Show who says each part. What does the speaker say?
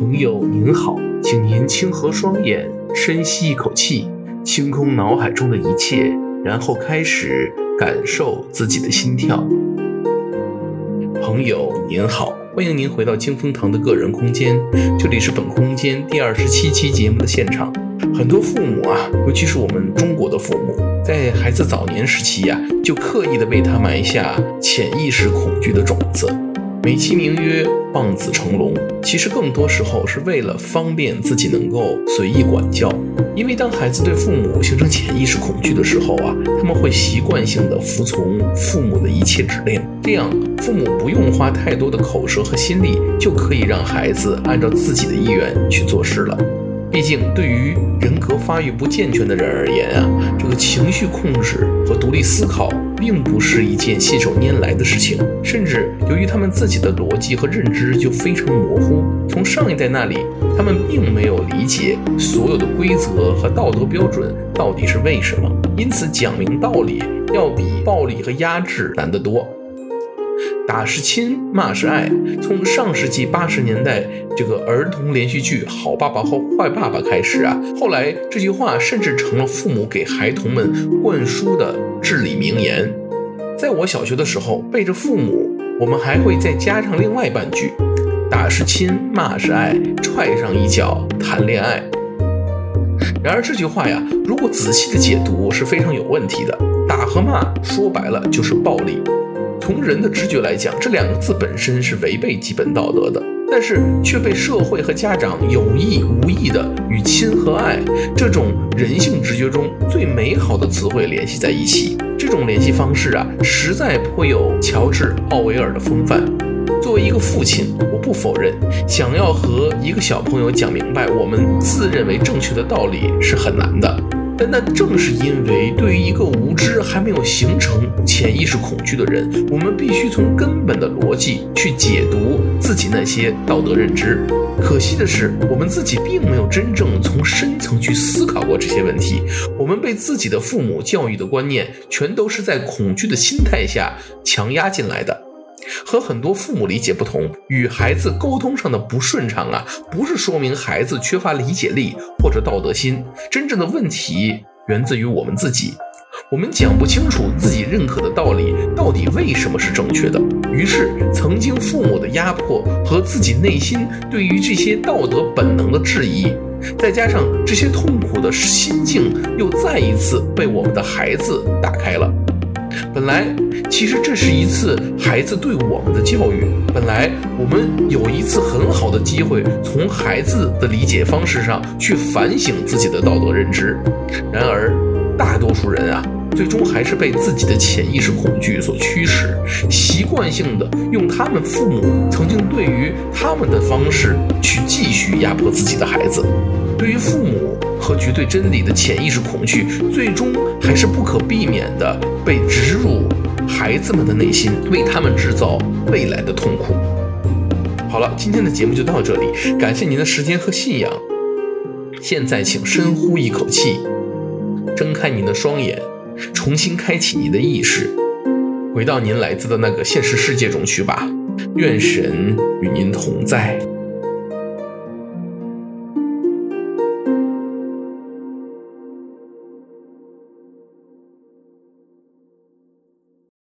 Speaker 1: 朋友您好，请您轻合双眼，深吸一口气，清空脑海中的一切，然后开始感受自己的心跳。朋友您好，欢迎您回到清风堂的个人空间，这里是本空间第二十七期节目的现场。很多父母啊，尤其是我们中国的父母，在孩子早年时期呀、就刻意的为他埋下潜意识恐惧的种子。美其名曰望子成龙，其实更多时候是为了方便自己能够随意管教。因为当孩子对父母形成潜意识恐惧的时候啊，他们会习惯性的服从父母的一切指令，这样父母不用花太多的口舌和心力，就可以让孩子按照自己的意愿去做事了。毕竟，对于人格发育不健全的人而言啊，这个情绪控制和独立思考并不是一件信手拈来的事情。甚至由于他们自己的逻辑和认知就非常模糊，从上一代那里，他们并没有理解所有的规则和道德标准到底是为什么。因此，讲明道理要比暴力和压制难得多。打是亲，骂是爱。从上世纪八十年代这个儿童连续剧《好爸爸和坏爸爸》开始啊，后来这句话甚至成了父母给孩童们灌输的至理名言。在我小学的时候，背着父母，我们还会再加上另外半句：打是亲，骂是爱，踹上一脚谈恋爱。然而这句话呀，如果仔细的解读是非常有问题的。打和骂说白了就是暴力。从人的直觉来讲，这两个字本身是违背基本道德的，但是却被社会和家长有意无意地与亲和爱这种人性直觉中最美好的词汇联系在一起。这种联系方式啊，实在颇有乔治·奥威尔的风范。作为一个父亲，我不否认，想要和一个小朋友讲明白我们自认为正确的道理是很难的。但那正是因为对于一个无知还没有形成潜意识恐惧的人，我们必须从根本的逻辑去解读自己那些道德认知。可惜的是，我们自己并没有真正从深层去思考过这些问题。我们被自己的父母教育的观念，全都是在恐惧的心态下强压进来的。和很多父母理解不同，与孩子沟通上的不顺畅啊，不是说明孩子缺乏理解力或者道德心，真正的问题源自于我们自己。我们讲不清楚自己认可的道理到底为什么是正确的，于是曾经父母的压迫和自己内心对于这些道德本能的质疑，再加上这些痛苦的心境，又再一次被我们的孩子打开了。来，其实这是一次孩子对我们的教育。本来，我们有一次很好的机会，从孩子的理解方式上去反省自己的道德认知。然而，大多数人啊，最终还是被自己的潜意识恐惧所驱使，习惯性的用他们父母曾经对于他们的方式去继续压迫自己的孩子。对于父母和绝对真理的潜意识恐惧，最终还是不可避免地被植入孩子们的内心，为他们制造未来的痛苦。好了，今天的节目就到这里，感谢您的时间和信仰。现在，请深呼一口气，睁开您的双眼，重新开启您的意识，回到您来自的那个现实世界中去吧。愿神与您同在。